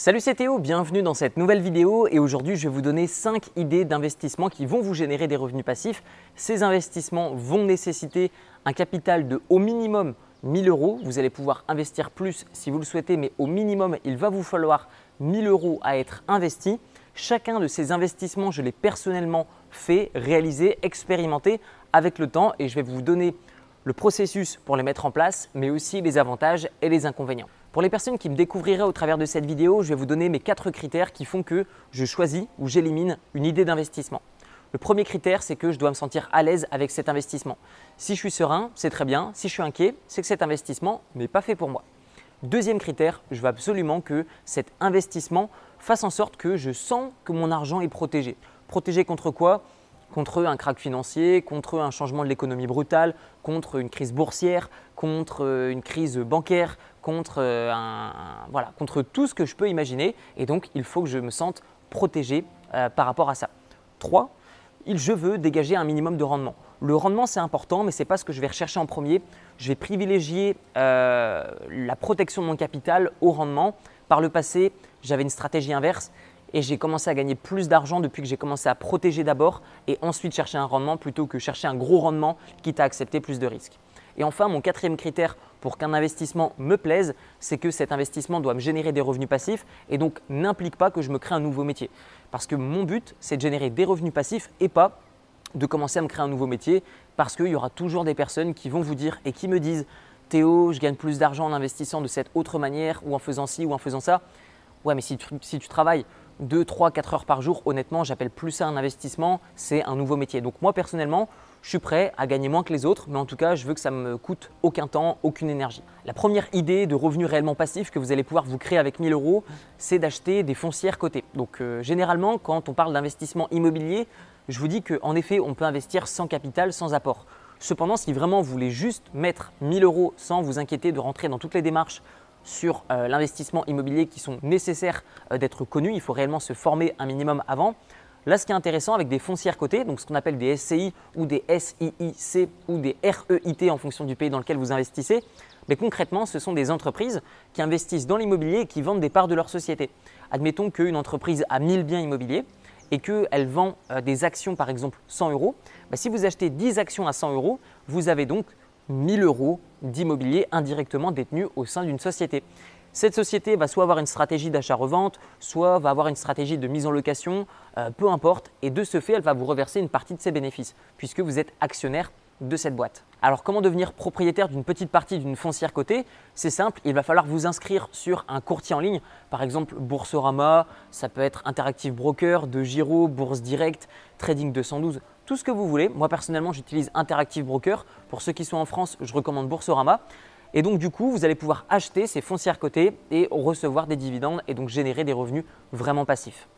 Salut c'est Théo, bienvenue dans cette nouvelle vidéo et aujourd'hui je vais vous donner 5 idées d'investissement qui vont vous générer des revenus passifs. Ces investissements vont nécessiter un capital de au minimum 1000 euros. Vous allez pouvoir investir plus si vous le souhaitez, mais au minimum il va vous falloir 1000 euros à être investi. Chacun de ces investissements, je l'ai personnellement fait, réalisé, expérimenté avec le temps et je vais vous donner le processus pour les mettre en place, mais aussi les avantages et les inconvénients. Pour les personnes qui me découvriraient au travers de cette vidéo, je vais vous donner mes quatre critères qui font que je choisis ou j'élimine une idée d'investissement. Le premier critère, c'est que je dois me sentir à l'aise avec cet investissement. Si je suis serein, c'est très bien. Si je suis inquiet, c'est que cet investissement n'est pas fait pour moi. Deuxième critère, je veux absolument que cet investissement fasse en sorte que je sens que mon argent est protégé. Protégé contre quoi? Contre un krach financier, contre un changement de l'économie brutale, contre une crise boursière, contre euh, une crise bancaire, contre, euh, contre tout ce que je peux imaginer. Et donc, il faut que je me sente protégé euh, par rapport à ça. 3. Je veux dégager un minimum de rendement. Le rendement, c'est important, mais ce n'est pas ce que je vais rechercher en premier. Je vais privilégier euh, la protection de mon capital au rendement. Par le passé, j'avais une stratégie inverse et j'ai commencé à gagner plus d'argent depuis que j'ai commencé à protéger d'abord et ensuite chercher un rendement plutôt que chercher un gros rendement quitte à accepter plus de risques. Et enfin, mon quatrième critère pour qu'un investissement me plaise, c'est que cet investissement doit me générer des revenus passifs et donc n'implique pas que je me crée un nouveau métier. Parce que mon but, c'est de générer des revenus passifs et pas de commencer à me créer un nouveau métier parce qu'il y aura toujours des personnes qui vont vous dire et qui me disent Théo, je gagne plus d'argent en investissant de cette autre manière ou en faisant ci ou en faisant ça. Ouais, mais si tu, travailles 2, 3, 4 heures par jour, honnêtement, j'appelle plus ça un investissement, c'est un nouveau métier. Donc moi personnellement, je suis prêt à gagner moins que les autres, mais en tout cas, je veux que ça me coûte aucun temps, aucune énergie. La première idée de revenu réellement passif que vous allez pouvoir vous créer avec 1000 euros, c'est d'acheter des foncières cotées. Donc euh, généralement, quand on parle d'investissement immobilier, je vous dis qu'en effet, on peut investir sans capital, sans apport. Cependant, si vraiment vous voulez juste mettre 1000 euros sans vous inquiéter de rentrer dans toutes les démarches sur euh, l'investissement immobilier qui sont nécessaires euh, d'être connus, il faut réellement se former un minimum avant. Là, ce qui est intéressant avec des foncières cotées, donc ce qu'on appelle des SCI ou des SIIC ou des REIT en fonction du pays dans lequel vous investissez, mais concrètement, ce sont des entreprises qui investissent dans l'immobilier et qui vendent des parts de leur société. Admettons qu'une entreprise a 1000 biens immobiliers et qu'elle vend euh, des actions, par exemple 100 euros. Bah, si vous achetez 10 actions à 100 euros, vous avez donc 1000 euros d'immobilier indirectement détenus au sein d'une société. Cette société va soit avoir une stratégie d'achat-revente, soit va avoir une stratégie de mise en location, euh, peu importe. Et de ce fait, elle va vous reverser une partie de ses bénéfices, puisque vous êtes actionnaire de cette boîte. Alors comment devenir propriétaire d'une petite partie d'une foncière cotée? C'est simple, il va falloir vous inscrire sur un courtier en ligne, par exemple Boursorama, ça peut être Interactive Broker, De Giro, Bourse Direct, Trading 212, tout ce que vous voulez. Moi personnellement j'utilise Interactive Broker. Pour ceux qui sont en France, je recommande Boursorama. Et donc du coup, vous allez pouvoir acheter ces foncières cotées et recevoir des dividendes et donc générer des revenus vraiment passifs.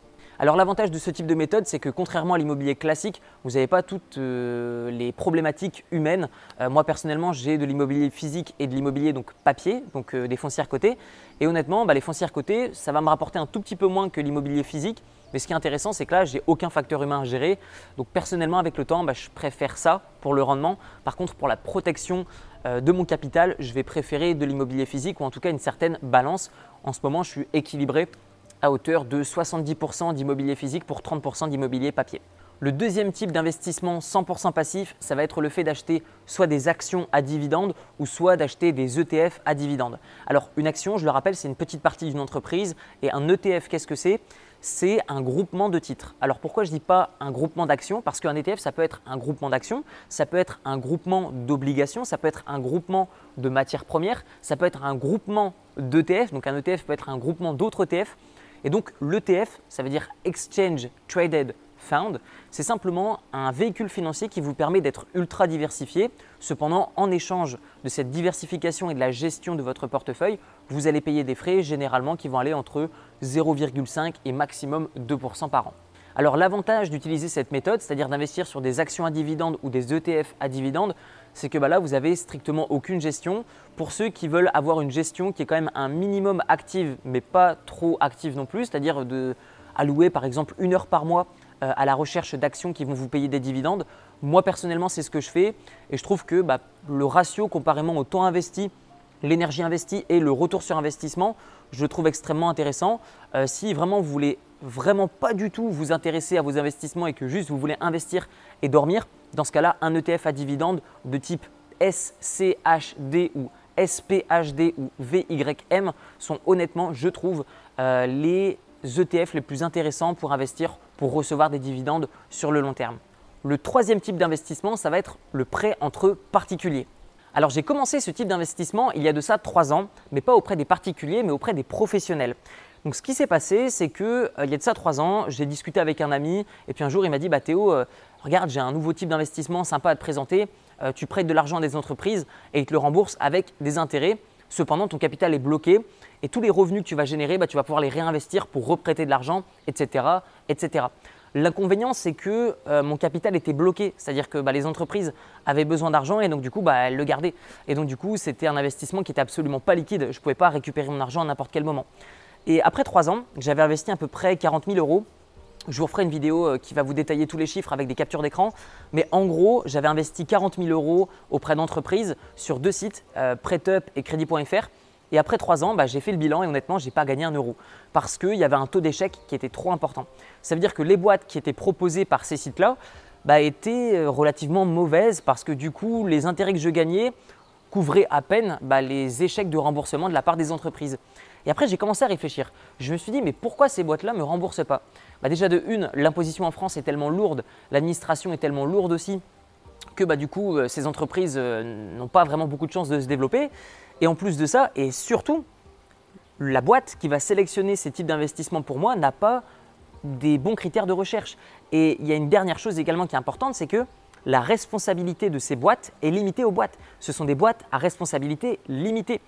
Alors l'avantage de ce type de méthode, c'est que contrairement à l'immobilier classique, vous n'avez pas toutes euh, les problématiques humaines. Euh, moi personnellement, j'ai de l'immobilier physique et de l'immobilier donc papier, donc euh, des foncières cotées. Et honnêtement, bah, les foncières cotées, ça va me rapporter un tout petit peu moins que l'immobilier physique. Mais ce qui est intéressant, c'est que là, j'ai aucun facteur humain à gérer. Donc personnellement, avec le temps, bah, je préfère ça pour le rendement. Par contre, pour la protection de mon capital, je vais préférer de l'immobilier physique ou en tout cas une certaine balance. En ce moment, je suis équilibré à hauteur de 70% d'immobilier physique pour 30% d'immobilier papier. Le deuxième type d'investissement 100% passif, ça va être le fait d'acheter soit des actions à dividendes ou soit d'acheter des ETF à dividendes. Alors une action, je le rappelle, c'est une petite partie d'une entreprise et un ETF, qu'est-ce que c'est? C'est un groupement de titres. Alors pourquoi je dis pas un groupement d'actions Parce qu'un ETF, ça peut être un groupement d'actions, ça peut être un groupement d'obligations, ça peut être un groupement de matières premières, ça peut être un groupement d'ETF. Donc un ETF peut être un groupement d'autres ETF. Et donc l'ETF, ça veut dire Exchange Traded Fund, c'est simplement un véhicule financier qui vous permet d'être ultra diversifié. Cependant, en échange de cette diversification et de la gestion de votre portefeuille, vous allez payer des frais généralement qui vont aller entre 0,5 et maximum 2% par an. Alors l'avantage d'utiliser cette méthode, c'est-à-dire d'investir sur des actions à dividendes ou des ETF à dividendes, c'est que bah là, vous avez strictement aucune gestion. Pour ceux qui veulent avoir une gestion qui est quand même un minimum active, mais pas trop active non plus, c'est-à-dire de allouer par exemple une heure par mois euh, à la recherche d'actions qui vont vous payer des dividendes. Moi personnellement, c'est ce que je fais et je trouve que bah, le ratio comparément au temps investi l'énergie investie et le retour sur investissement, je trouve extrêmement intéressant. Euh, si vraiment vous voulez vraiment pas du tout vous intéresser à vos investissements et que juste vous voulez investir et dormir, dans ce cas-là, un ETF à dividende de type SCHD ou SPHD ou VYM sont honnêtement, je trouve, euh, les ETF les plus intéressants pour investir, pour recevoir des dividendes sur le long terme. Le troisième type d'investissement, ça va être le prêt entre particuliers. Alors j'ai commencé ce type d'investissement il y a de ça trois ans, mais pas auprès des particuliers, mais auprès des professionnels. Donc ce qui s'est passé, c'est que euh, il y a de ça trois ans, j'ai discuté avec un ami et puis un jour il m'a dit bah Théo, euh, regarde j'ai un nouveau type d'investissement sympa à te présenter. Euh, tu prêtes de l'argent à des entreprises et ils te le remboursent avec des intérêts. Cependant ton capital est bloqué et tous les revenus que tu vas générer, bah, tu vas pouvoir les réinvestir pour reprêter de l'argent, etc., etc. L'inconvénient, c'est que euh, mon capital était bloqué, c'est-à-dire que bah, les entreprises avaient besoin d'argent et donc du coup, bah, elles le gardaient. Et donc du coup, c'était un investissement qui n'était absolument pas liquide. Je ne pouvais pas récupérer mon argent à n'importe quel moment. Et après trois ans, j'avais investi à peu près 40 000 euros. Je vous referai une vidéo euh, qui va vous détailler tous les chiffres avec des captures d'écran. Mais en gros, j'avais investi 40 000 euros auprès d'entreprises sur deux sites, euh, PrêtUp et Crédit.fr. Et après trois ans, bah, j'ai fait le bilan et honnêtement, je n'ai pas gagné un euro parce qu'il y avait un taux d'échec qui était trop important. Ça veut dire que les boîtes qui étaient proposées par ces sites-là bah, étaient euh, relativement mauvaises parce que du coup, les intérêts que je gagnais couvraient à peine bah, les échecs de remboursement de la part des entreprises. Et après, j'ai commencé à réfléchir. Je me suis dit, mais pourquoi ces boîtes-là ne me remboursent pas? Déjà, de une, l'imposition en France est tellement lourde, l'administration est tellement lourde aussi, que du coup, euh, ces entreprises euh, n'ont pas vraiment beaucoup de chances de se développer. Et en plus de ça, et surtout, la boîte qui va sélectionner ces types d'investissements pour moi n'a pas des bons critères de recherche. Et il y a une dernière chose également qui est importante, c'est que la responsabilité de ces boîtes est limitée aux boîtes. Ce sont des boîtes à responsabilité limitée.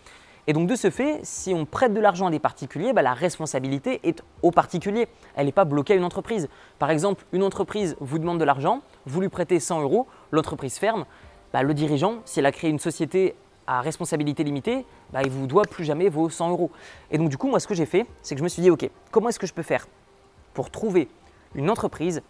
Et donc de ce fait, si on prête de l'argent à des particuliers, bah, la responsabilité est aux particuliers. Elle n'est pas bloquée à une entreprise. Par exemple, une entreprise vous demande de l'argent, vous lui prêtez 100 euros, l'entreprise ferme. Bah, le dirigeant, s'il a créé une société à responsabilité limitée, bah, il vous doit plus jamais vos 100 euros. Et donc du coup, moi, ce que j'ai fait, c'est que je me suis dit, OK, comment est-ce que je peux faire pour trouver une entreprise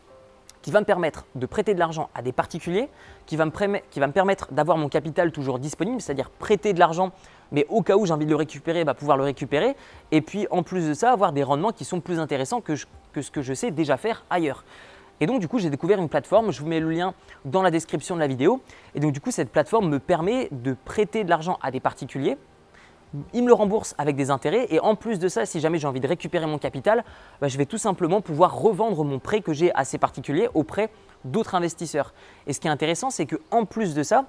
qui va me permettre de prêter de l'argent à des particuliers, qui va me, qui va me permettre d'avoir mon capital toujours disponible, c'est-à-dire prêter de l'argent, mais au cas où j'ai envie de le récupérer, bah, pouvoir le récupérer, et puis en plus de ça, avoir des rendements qui sont plus intéressants que ce que je sais déjà faire ailleurs. Et donc du coup, j'ai découvert une plateforme, je vous mets le lien dans la description de la vidéo. Et donc du coup, cette plateforme me permet de prêter de l'argent à des particuliers. Ils me le remboursent avec des intérêts et en plus de ça, si jamais j'ai envie de récupérer mon capital, bah, je vais tout simplement pouvoir revendre mon prêt que j'ai à ces particuliers auprès d'autres investisseurs. Et ce qui est intéressant, c'est qu'en plus de ça,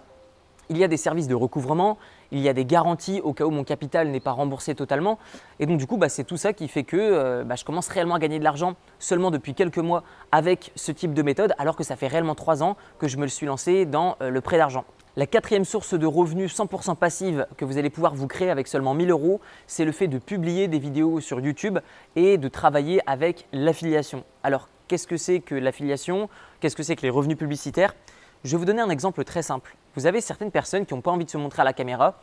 il y a des services de recouvrement, il y a des garanties au cas où mon capital n'est pas remboursé totalement. Et donc du coup, bah, c'est tout ça qui fait que euh, bah, je commence réellement à gagner de l'argent seulement depuis quelques mois avec ce type de méthode, alors que ça fait réellement trois ans que je me le suis lancé dans euh, le prêt d'argent. La quatrième source de revenus 100% passive que vous allez pouvoir vous créer avec seulement 1000 euros, c'est le fait de publier des vidéos sur YouTube et de travailler avec l'affiliation. Alors, qu'est-ce que c'est que l'affiliation? Qu'est-ce que c'est que les revenus publicitaires? Je vais vous donner un exemple très simple. Vous avez certaines personnes qui n'ont pas envie de se montrer à la caméra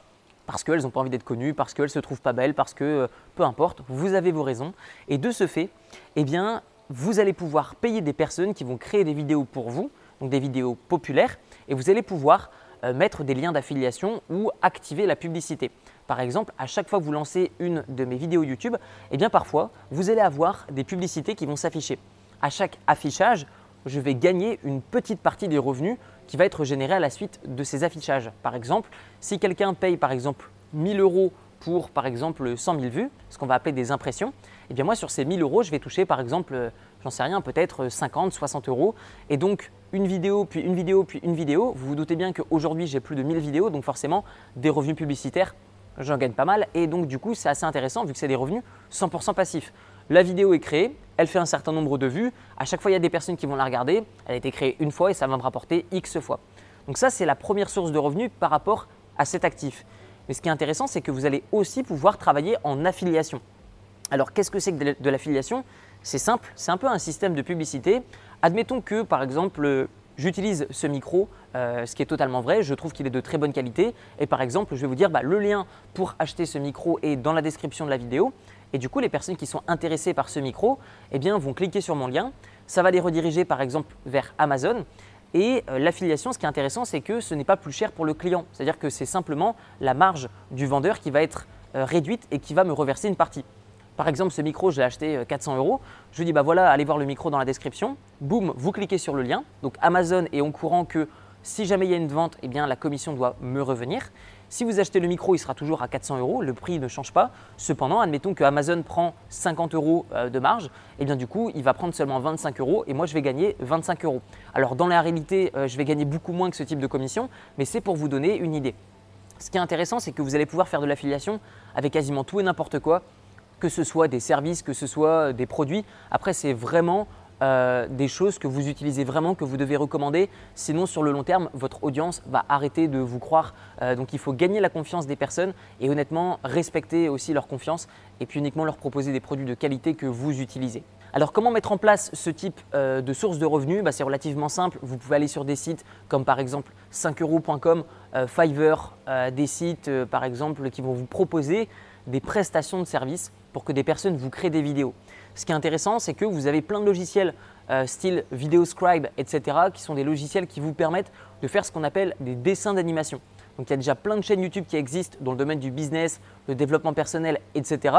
parce qu'elles n'ont pas envie d'être connues, parce qu'elles se trouvent pas belles, parce que euh, peu importe, vous avez vos raisons. Et de ce fait, eh bien, vous allez pouvoir payer des personnes qui vont créer des vidéos pour vous, donc des vidéos populaires, et vous allez pouvoir euh, mettre des liens d'affiliation ou activer la publicité. Par exemple, à chaque fois que vous lancez une de mes vidéos YouTube, eh bien parfois, vous allez avoir des publicités qui vont s'afficher. À chaque affichage, je vais gagner une petite partie des revenus qui va être générée à la suite de ces affichages. Par exemple, si quelqu'un paye par exemple 1000 euros pour par exemple 100 000 vues, ce qu'on va appeler des impressions, et eh bien moi sur ces 1000 euros, je vais toucher par exemple, j'en sais rien, peut-être 50, 60 euros. Et donc une vidéo, puis une vidéo, puis une vidéo. Vous vous doutez bien qu'aujourd'hui j'ai plus de 1000 vidéos, donc forcément des revenus publicitaires, j'en gagne pas mal. Et donc du coup c'est assez intéressant vu que c'est des revenus 100% passifs. La vidéo est créée, elle fait un certain nombre de vues. À chaque fois, il y a des personnes qui vont la regarder. Elle a été créée une fois et ça va me rapporter X fois. Donc ça, c'est la première source de revenus par rapport à cet actif. Mais ce qui est intéressant, c'est que vous allez aussi pouvoir travailler en affiliation. Alors, qu'est-ce que c'est que de l'affiliation? C'est simple, c'est un peu un système de publicité. Admettons que, par exemple, j'utilise ce micro, euh, ce qui est totalement vrai, je trouve qu'il est de très bonne qualité. Et par exemple, je vais vous dire, bah, le lien pour acheter ce micro est dans la description de la vidéo. Et du coup, les personnes qui sont intéressées par ce micro eh vont cliquer sur mon lien. Ça va les rediriger par exemple vers Amazon. Et euh, l'affiliation, ce qui est intéressant, c'est que ce n'est pas plus cher pour le client. C'est-à-dire que c'est simplement la marge du vendeur qui va être réduite et qui va me reverser une partie. Par exemple, ce micro, je l'ai acheté 400 euros. Je lui dis, bah voilà, allez voir le micro dans la description. Boum, vous cliquez sur le lien. Donc Amazon est au courant que si jamais il y a une vente, eh bien la commission doit me revenir. Si vous achetez le micro, il sera toujours à 400 euros, le prix ne change pas. Cependant, admettons que Amazon prend 50 euros euh, de marge, et eh bien du coup, il va prendre seulement 25 euros et moi je vais gagner 25 euros. Alors dans la réalité, euh, je vais gagner beaucoup moins que ce type de commission, mais c'est pour vous donner une idée. Ce qui est intéressant, c'est que vous allez pouvoir faire de l'affiliation avec quasiment tout et n'importe quoi, que ce soit des services, que ce soit des produits. Après, c'est vraiment euh, des choses que vous utilisez vraiment, que vous devez recommander. Sinon, sur le long terme, votre audience va arrêter de vous croire. Euh, donc, il faut gagner la confiance des personnes et honnêtement, respecter aussi leur confiance et puis uniquement leur proposer des produits de qualité que vous utilisez. Alors comment mettre en place ce type euh, de source de revenus? Bah, C'est relativement simple. Vous pouvez aller sur des sites comme par exemple 5euros.com, Fiverr, des sites par exemple qui vont vous proposer des prestations de services pour que des personnes vous créent des vidéos. Ce qui est intéressant, c'est que vous avez plein de logiciels euh, style VideoScribe, etc., qui sont des logiciels qui vous permettent de faire ce qu'on appelle des dessins d'animation. Donc il y a déjà plein de chaînes YouTube qui existent dans le domaine du business, le développement personnel, etc.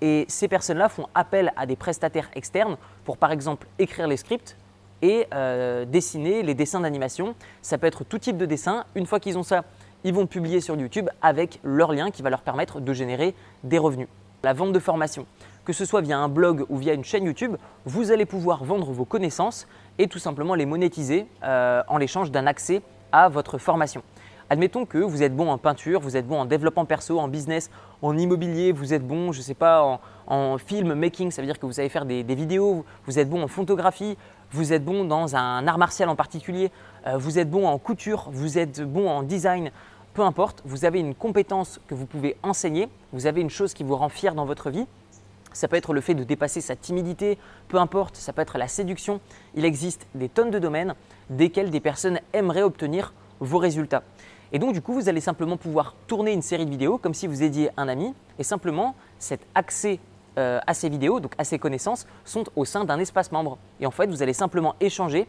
Et ces personnes-là font appel à des prestataires externes pour par exemple écrire les scripts et euh, dessiner les dessins d'animation. Ça peut être tout type de dessin. Une fois qu'ils ont ça, ils vont publier sur YouTube avec leur lien qui va leur permettre de générer des revenus. La vente de formation que ce soit via un blog ou via une chaîne YouTube, vous allez pouvoir vendre vos connaissances et tout simplement les monétiser euh, en l'échange d'un accès à votre formation. Admettons que vous êtes bon en peinture, vous êtes bon en développement perso, en business, en immobilier, vous êtes bon, je ne sais pas, en, film making, ça veut dire que vous savez faire des, vidéos, vous êtes bon en photographie, vous êtes bon dans un art martial en particulier, euh, vous êtes bon en couture, vous êtes bon en design, peu importe, vous avez une compétence que vous pouvez enseigner, vous avez une chose qui vous rend fier dans votre vie ça peut être le fait de dépasser sa timidité, peu importe, ça peut être la séduction. Il existe des tonnes de domaines desquels des personnes aimeraient obtenir vos résultats. Et donc du coup, vous allez simplement pouvoir tourner une série de vidéos comme si vous aidiez un ami et simplement cet accès euh, à ces vidéos, donc à ces connaissances, sont au sein d'un espace membre. Et en fait, vous allez simplement échanger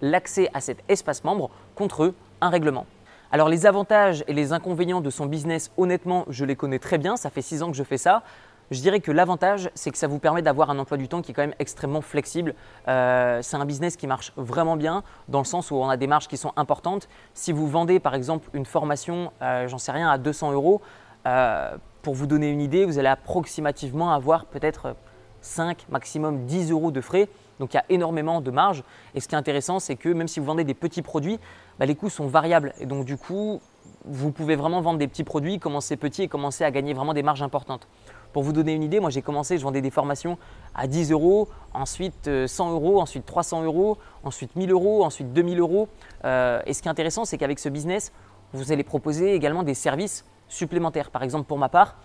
l'accès à cet espace membre contre un règlement. Alors les avantages et les inconvénients de son business, honnêtement, je les connais très bien, ça fait six ans que je fais ça. Je dirais que l'avantage, c'est que ça vous permet d'avoir un emploi du temps qui est quand même extrêmement flexible. Euh, c'est un business qui marche vraiment bien dans le sens où on a des marges qui sont importantes. Si vous vendez par exemple une formation, euh, j'en sais rien, à 200 euros, euh, pour vous donner une idée, vous allez approximativement avoir peut-être 5, maximum 10 euros de frais. Donc il y a énormément de marge. Et ce qui est intéressant, c'est que même si vous vendez des petits produits, bah, les coûts sont variables. Et donc du coup, vous pouvez vraiment vendre des petits produits, commencer petit et commencer à gagner vraiment des marges importantes. Pour vous donner une idée, moi j'ai commencé, je vendais des formations à 10 euros, ensuite 100 euh, euros, ensuite 300 euros, ensuite 1000 euros, ensuite 2000 euros. Euh, et ce qui est intéressant, c'est qu'avec ce business, vous allez proposer également des services supplémentaires. Par exemple, pour ma part,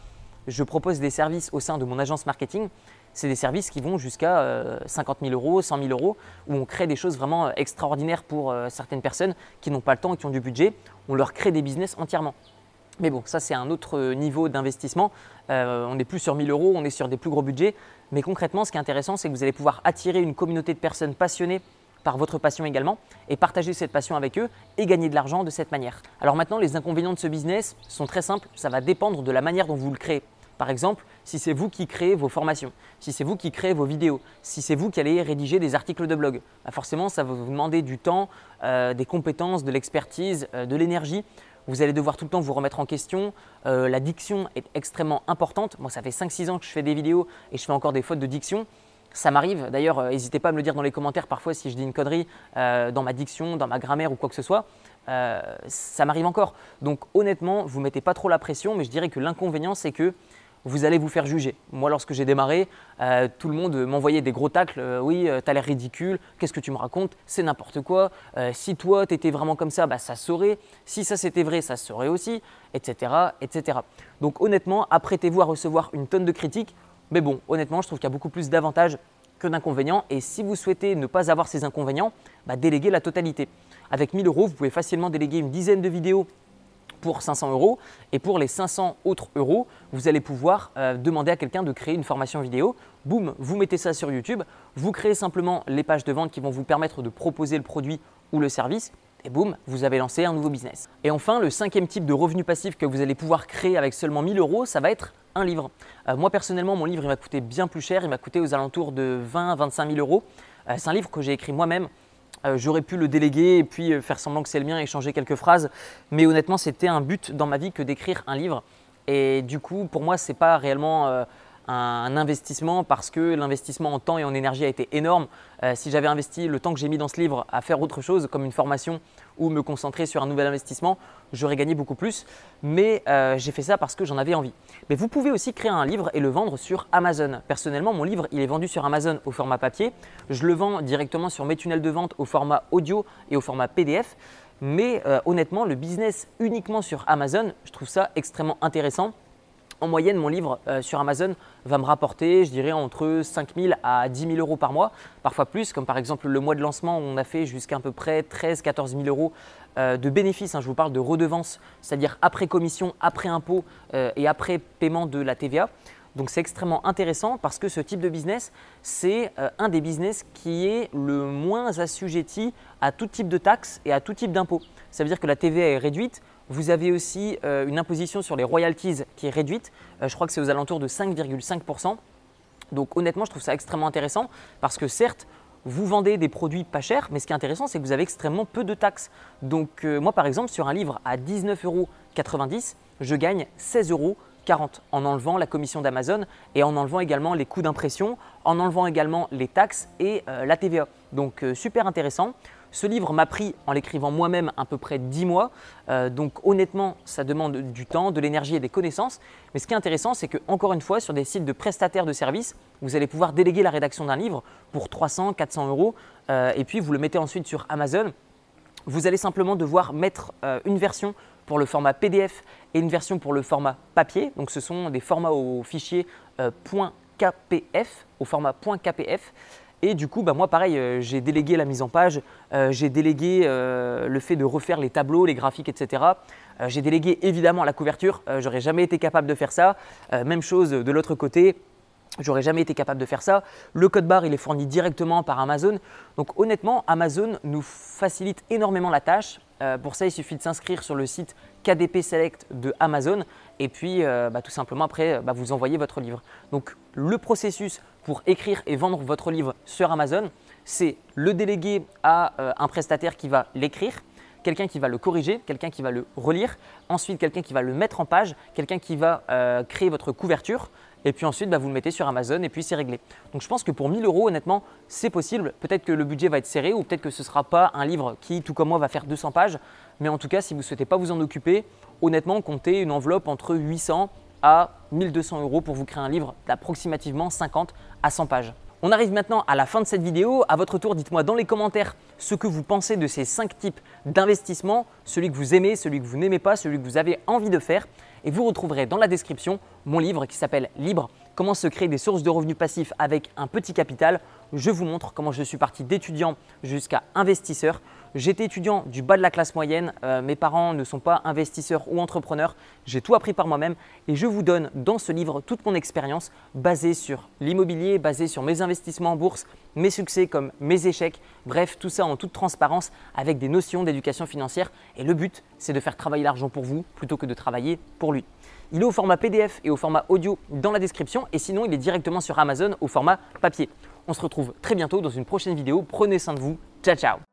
je propose des services au sein de mon agence marketing. C'est des services qui vont jusqu'à 50 euh, 000 euros, 100 000 euros, où on crée des choses vraiment extraordinaires pour certaines personnes qui n'ont pas le temps et qui ont du budget. On leur crée des business entièrement. Mais bon, ça c'est un autre niveau d'investissement. Euh, on n'est plus sur 1000 euros, on est sur des plus gros budgets. Mais concrètement, ce qui est intéressant, c'est que vous allez pouvoir attirer une communauté de personnes passionnées par votre passion également et partager cette passion avec eux et gagner de l'argent de cette manière. Alors maintenant, les inconvénients de ce business sont très simples. Ça va dépendre de la manière dont vous le créez. Par exemple, si c'est vous qui créez vos formations, si c'est vous qui créez vos vidéos, si c'est vous qui allez rédiger des articles de blog, bah forcément, ça va vous demander du temps, euh, des compétences, de l'expertise, euh, de l'énergie. Vous allez devoir tout le temps vous remettre en question. Euh, la diction est extrêmement importante. Moi, ça fait 5-6 ans que je fais des vidéos et je fais encore des fautes de diction. Ça m'arrive, d'ailleurs, euh, n'hésitez pas à me le dire dans les commentaires parfois si je dis une connerie euh, dans ma diction, dans ma grammaire ou quoi que ce soit. ça m'arrive encore. Donc honnêtement, vous ne mettez pas trop la pression, mais je dirais que l'inconvénient, c'est que vous allez vous faire juger. Moi, lorsque j'ai démarré, euh, tout le monde m'envoyait des gros tacles. Euh, oui, euh, tu as l'air ridicule, qu'est-ce que tu me racontes C'est n'importe quoi. si toi, tu étais vraiment comme ça, bah, ça saurait. Si ça c'était vrai, ça saurait aussi, etc., etc. Donc honnêtement, apprêtez-vous à recevoir une tonne de critiques. Mais bon, honnêtement, je trouve qu'il y a beaucoup plus d'avantages que d'inconvénients. Et si vous souhaitez ne pas avoir ces inconvénients, bah, déléguez la totalité. Avec 1000 euros, vous pouvez facilement déléguer une dizaine de vidéos pour 500 euros. Et pour les 500 autres euros, vous allez pouvoir euh, demander à quelqu'un de créer une formation vidéo. Boum, vous mettez ça sur YouTube. Vous créez simplement les pages de vente qui vont vous permettre de proposer le produit ou le service. et boum, vous avez lancé un nouveau business. Et enfin, le cinquième type de revenu passif que vous allez pouvoir créer avec seulement 1000 euros, ça va être un livre. Euh, moi personnellement, mon livre il m'a coûté bien plus cher, il m'a coûté aux alentours de 20 25 000 euros. Euh, c'est un livre que j'ai écrit moi-même. Euh, j'aurais pu le déléguer et puis faire semblant que c'est le mien et changer quelques phrases, mais honnêtement, c'était un but dans ma vie que d'écrire un livre. Et du coup, pour moi, ce n'est pas réellement un investissement parce que l'investissement en temps et en énergie a été énorme. Euh, si j'avais investi le temps que j'ai mis dans ce livre à faire autre chose comme une formation ou me concentrer sur un nouvel investissement, j'aurais gagné beaucoup plus. Mais euh, j'ai fait ça parce que j'en avais envie. Mais vous pouvez aussi créer un livre et le vendre sur Amazon. Personnellement, mon livre, il est vendu sur Amazon au format papier. Je le vends directement sur mes tunnels de vente au format audio et au format PDF. Mais euh, honnêtement, le business uniquement sur Amazon, je trouve ça extrêmement intéressant en moyenne, mon livre euh, sur Amazon va me rapporter, je dirais, entre 5 000 à 10 000 euros par mois, parfois plus, comme par exemple le mois de lancement où on a fait jusqu'à à peu près 13 14 000 euros euh, de bénéfices. Hein. je vous parle de redevances, c'est-à-dire après commission, après impôt euh, et après paiement de la TVA. Donc c'est extrêmement intéressant parce que ce type de business, c'est un des business qui est le moins assujetti à tout type de taxes et à tout type d'impôts. Ça veut dire que la TVA est réduite, vous avez aussi euh, une imposition sur les royalties qui est réduite. Euh, je crois que c'est aux alentours de 5,5%. Donc honnêtement, je trouve ça extrêmement intéressant parce que certes, vous vendez des produits pas chers, mais ce qui est intéressant, c'est que vous avez extrêmement peu de taxes. Donc euh, moi, par exemple, sur un livre à 19,90 euros, je gagne 16,40 euros en enlevant la commission d'Amazon et en enlevant également les coûts d'impression, en enlevant également les taxes et la TVA. Donc super intéressant. Ce livre m'a pris en l'écrivant moi-même à peu près 10 mois. Euh, donc honnêtement, ça demande du temps, de l'énergie et des connaissances. Mais ce qui est intéressant, c'est que encore une fois, sur des sites de prestataires de services, vous allez pouvoir déléguer la rédaction d'un livre pour 300, 400 euros. Euh, et puis vous le mettez ensuite sur Amazon. Vous allez simplement devoir mettre euh, une version pour le format PDF et une version pour le format papier. Donc ce sont des formats au fichier .kpf, au format .kpf. Et du coup, bah, moi pareil, euh, j'ai délégué la mise en page, euh, j'ai délégué euh, le fait de refaire les tableaux, les graphiques, etc. j'ai délégué évidemment la couverture, j'aurais jamais été capable de faire ça. même chose de l'autre côté, J'aurais jamais été capable de faire ça. Le code barre, il est fourni directement par Amazon. Donc honnêtement, Amazon nous facilite énormément la tâche. Pour ça, il suffit de s'inscrire sur le site KDP Select de Amazon et puis euh, bah, tout simplement après bah, vous envoyez votre livre. Donc le processus pour écrire et vendre votre livre sur Amazon, c'est le déléguer à euh, un prestataire qui va l'écrire, quelqu'un qui va le corriger, quelqu'un qui va le relire, ensuite quelqu'un qui va le mettre en page, quelqu'un qui va euh, créer votre couverture, et puis ensuite bah, vous le mettez sur Amazon et puis c'est réglé. Donc je pense que pour 1000 euros, honnêtement, c'est possible. Peut-être que le budget va être serré ou peut-être que ce ne sera pas un livre qui, tout comme moi, va faire 200 pages. Mais en tout cas, si vous ne souhaitez pas vous en occuper, honnêtement, comptez une enveloppe entre 800 à 1200 euros pour vous créer un livre d'approximativement 50 à 100 pages. On arrive maintenant à la fin de cette vidéo. À votre tour, dites-moi dans les commentaires ce que vous pensez de ces 5 types d'investissement, celui que vous aimez, celui que vous n'aimez pas, celui que vous avez envie de faire. Et vous retrouverez dans la description mon livre qui s'appelle Libre, comment se créer des sources de revenus passifs avec un petit capital. Je vous montre comment je suis parti d'étudiant jusqu'à investisseur. J'étais étudiant du bas de la classe moyenne, euh, mes parents ne sont pas investisseurs ou entrepreneurs, j'ai tout appris par moi-même et je vous donne dans ce livre toute mon expérience basée sur l'immobilier, basée sur mes investissements en bourse, mes succès comme mes échecs, bref, tout ça en toute transparence avec des notions d'éducation financière et le but c'est de faire travailler l'argent pour vous plutôt que de travailler pour lui. Il est au format PDF et au format audio dans la description et sinon il est directement sur Amazon au format papier. On se retrouve très bientôt dans une prochaine vidéo. Prenez soin de vous. Ciao ciao